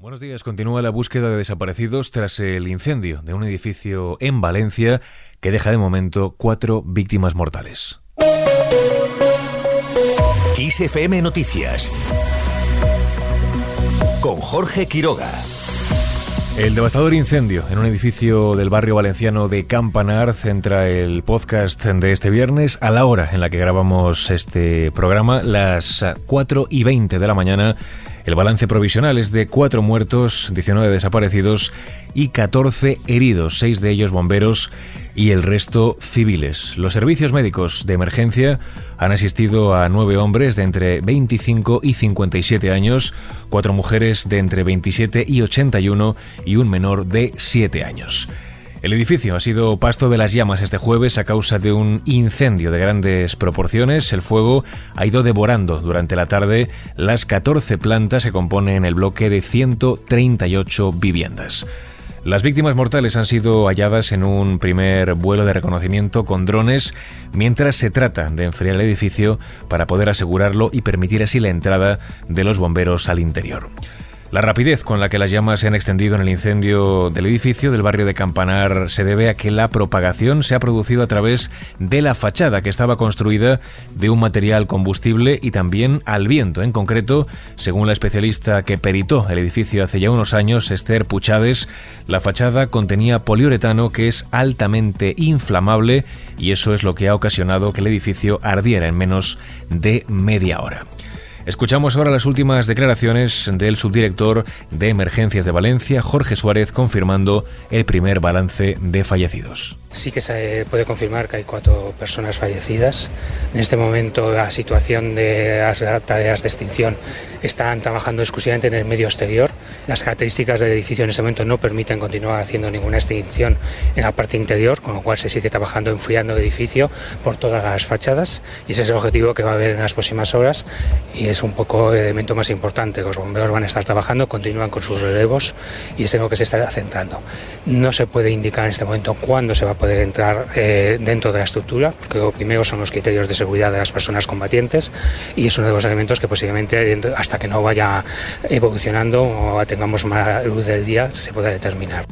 Buenos días. Continúa la búsqueda de desaparecidos tras el incendio de un edificio en Valencia que deja de momento cuatro víctimas mortales. XFM Noticias con Jorge Quiroga. El devastador incendio en un edificio del barrio valenciano de Campanar centra el podcast de este viernes a la hora en la que grabamos este programa, las 4 y 20 de la mañana el balance provisional es de 4 muertos, 19 desaparecidos y 14 heridos, 6 de ellos bomberos y el resto civiles. Los servicios médicos de emergencia han asistido a 9 hombres de entre 25 y 57 años, 4 mujeres de entre 27 y 81 y un menor de 7 años. El edificio ha sido pasto de las llamas este jueves a causa de un incendio de grandes proporciones. El fuego ha ido devorando durante la tarde las 14 plantas que componen el bloque de 138 viviendas. Las víctimas mortales han sido halladas en un primer vuelo de reconocimiento con drones mientras se trata de enfriar el edificio para poder asegurarlo y permitir así la entrada de los bomberos al interior. La rapidez con la que las llamas se han extendido en el incendio del edificio del barrio de Campanar se debe a que la propagación se ha producido a través de la fachada que estaba construida de un material combustible y también al viento. En concreto, según la especialista que peritó el edificio hace ya unos años, Esther Puchades, la fachada contenía poliuretano que es altamente inflamable y eso es lo que ha ocasionado que el edificio ardiera en menos de media hora. Escuchamos ahora las últimas declaraciones del subdirector de Emergencias de Valencia, Jorge Suárez, confirmando el primer balance de fallecidos. Sí que se puede confirmar que hay cuatro personas fallecidas. En este momento la situación de las tareas de extinción están trabajando exclusivamente en el medio exterior. Las características del edificio en este momento no permiten continuar haciendo ninguna extinción en la parte interior, con lo cual se sigue trabajando enfriando el edificio por todas las fachadas y ese es el objetivo que va a haber en las próximas horas un poco el elemento más importante. Los bomberos van a estar trabajando, continúan con sus relevos y es en lo que se está centrando. No se puede indicar en este momento cuándo se va a poder entrar eh, dentro de la estructura, porque lo primero son los criterios de seguridad de las personas combatientes y es uno de los elementos que posiblemente hasta que no vaya evolucionando o tengamos más luz del día se pueda determinar.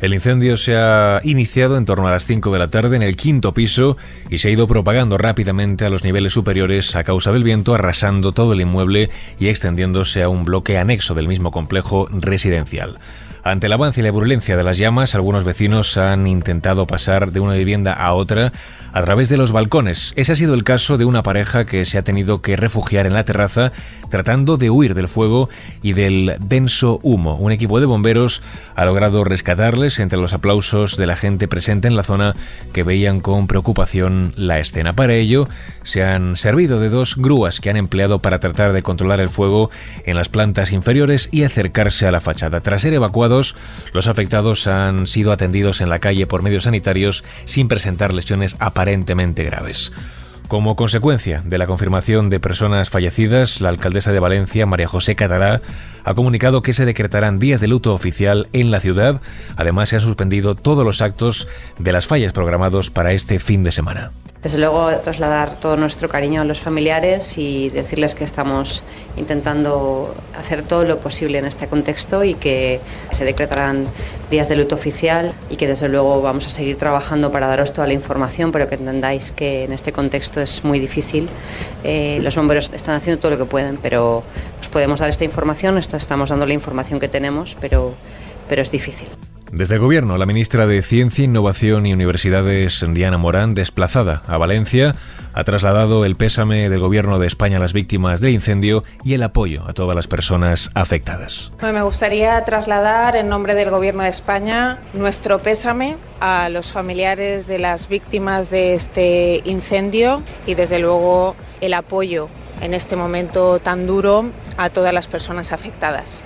El incendio se ha iniciado en torno a las 5 de la tarde en el quinto piso y se ha ido propagando rápidamente a los niveles superiores a causa del viento, arrasando todo el inmueble y extendiéndose a un bloque anexo del mismo complejo residencial. Ante el avance y la burlencia de las llamas, algunos vecinos han intentado pasar de una vivienda a otra a través de los balcones. Ese ha sido el caso de una pareja que se ha tenido que refugiar en la terraza tratando de huir del fuego y del denso humo. Un equipo de bomberos ha logrado rescatarles entre los aplausos de la gente presente en la zona que veían con preocupación la escena. Para ello, se han servido de dos grúas que han empleado para tratar de controlar el fuego en las plantas inferiores y acercarse a la fachada. Tras ser evacuados, los afectados han sido atendidos en la calle por medios sanitarios sin presentar lesiones aparentemente graves. Como consecuencia de la confirmación de personas fallecidas, la alcaldesa de Valencia, María José Catalá, ha comunicado que se decretarán días de luto oficial en la ciudad. Además, se han suspendido todos los actos de las fallas programados para este fin de semana. Desde luego trasladar todo nuestro cariño a los familiares y decirles que estamos intentando hacer todo lo posible en este contexto y que se decretarán días de luto oficial y que desde luego vamos a seguir trabajando para daros toda la información, pero que entendáis que en este contexto es muy difícil. Eh, los bomberos están haciendo todo lo que pueden, pero os podemos dar esta información, estamos dando la información que tenemos, pero, pero es difícil. Desde el Gobierno, la ministra de Ciencia, Innovación y Universidades, Diana Morán, desplazada a Valencia, ha trasladado el pésame del Gobierno de España a las víctimas del incendio y el apoyo a todas las personas afectadas. Me gustaría trasladar en nombre del Gobierno de España nuestro pésame a los familiares de las víctimas de este incendio y desde luego el apoyo en este momento tan duro a todas las personas afectadas.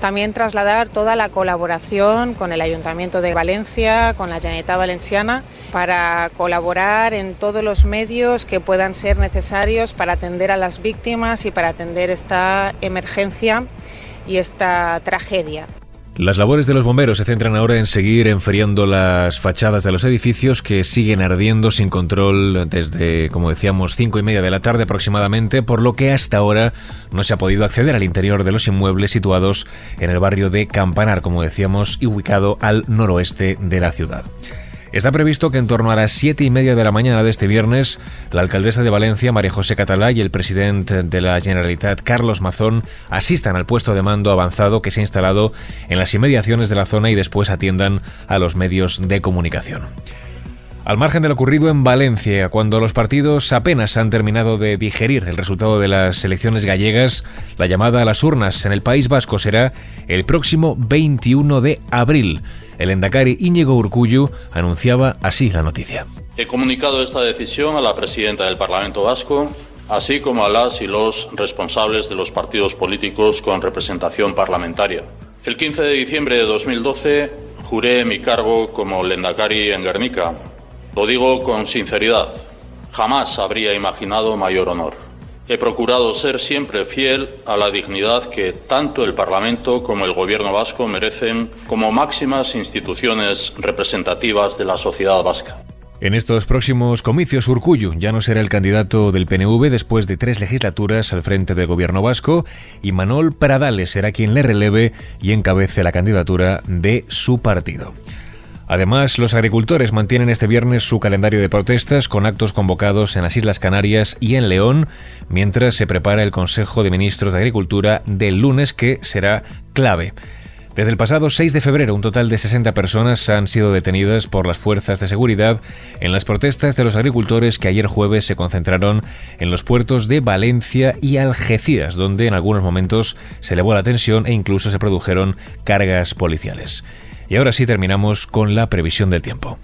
También trasladar toda la colaboración con el Ayuntamiento de Valencia, con la Generalitat Valenciana, para colaborar en todos los medios que puedan ser necesarios para atender a las víctimas y para atender esta emergencia y esta tragedia. Las labores de los bomberos se centran ahora en seguir enfriando las fachadas de los edificios que siguen ardiendo sin control desde, como decíamos, cinco y media de la tarde aproximadamente, por lo que hasta ahora no se ha podido acceder al interior de los inmuebles situados en el barrio de Campanar, como decíamos, y ubicado al noroeste de la ciudad. Está previsto que en torno a las siete y media de la mañana de este viernes, la alcaldesa de Valencia, María José Catalá, y el presidente de la Generalitat, Carlos Mazón, asistan al puesto de mando avanzado que se ha instalado en las inmediaciones de la zona y después atiendan a los medios de comunicación. Al margen de lo ocurrido en Valencia, cuando los partidos apenas han terminado de digerir el resultado de las elecciones gallegas, la llamada a las urnas en el País Vasco será el próximo 21 de abril. El endacari Íñigo Urcullu anunciaba así la noticia. He comunicado esta decisión a la presidenta del Parlamento Vasco, así como a las y los responsables de los partidos políticos con representación parlamentaria. El 15 de diciembre de 2012 juré mi cargo como Lendakari en Guernica. Lo digo con sinceridad. Jamás habría imaginado mayor honor. He procurado ser siempre fiel a la dignidad que tanto el Parlamento como el Gobierno vasco merecen como máximas instituciones representativas de la sociedad vasca. En estos próximos comicios, Urcuyu ya no será el candidato del PNV después de tres legislaturas al frente del gobierno vasco y Manol Pradales será quien le releve y encabece la candidatura de su partido. Además, los agricultores mantienen este viernes su calendario de protestas con actos convocados en las Islas Canarias y en León, mientras se prepara el Consejo de Ministros de Agricultura del lunes, que será clave. Desde el pasado 6 de febrero, un total de 60 personas han sido detenidas por las fuerzas de seguridad en las protestas de los agricultores que ayer jueves se concentraron en los puertos de Valencia y Algeciras, donde en algunos momentos se elevó la tensión e incluso se produjeron cargas policiales. Y ahora sí terminamos con la previsión del tiempo.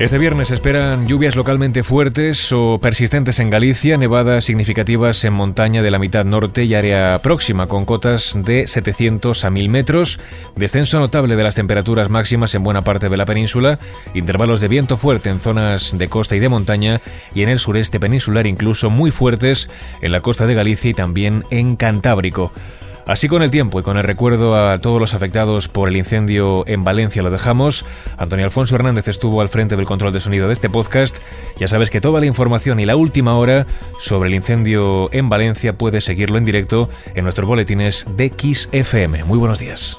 Este viernes esperan lluvias localmente fuertes o persistentes en Galicia, nevadas significativas en montaña de la mitad norte y área próxima, con cotas de 700 a 1000 metros, descenso notable de las temperaturas máximas en buena parte de la península, intervalos de viento fuerte en zonas de costa y de montaña y en el sureste peninsular incluso muy fuertes en la costa de Galicia y también en Cantábrico. Así con el tiempo y con el recuerdo a todos los afectados por el incendio en Valencia lo dejamos. Antonio Alfonso Hernández estuvo al frente del control de sonido de este podcast. Ya sabes que toda la información y la última hora sobre el incendio en Valencia puedes seguirlo en directo en nuestros boletines de XFM. Muy buenos días.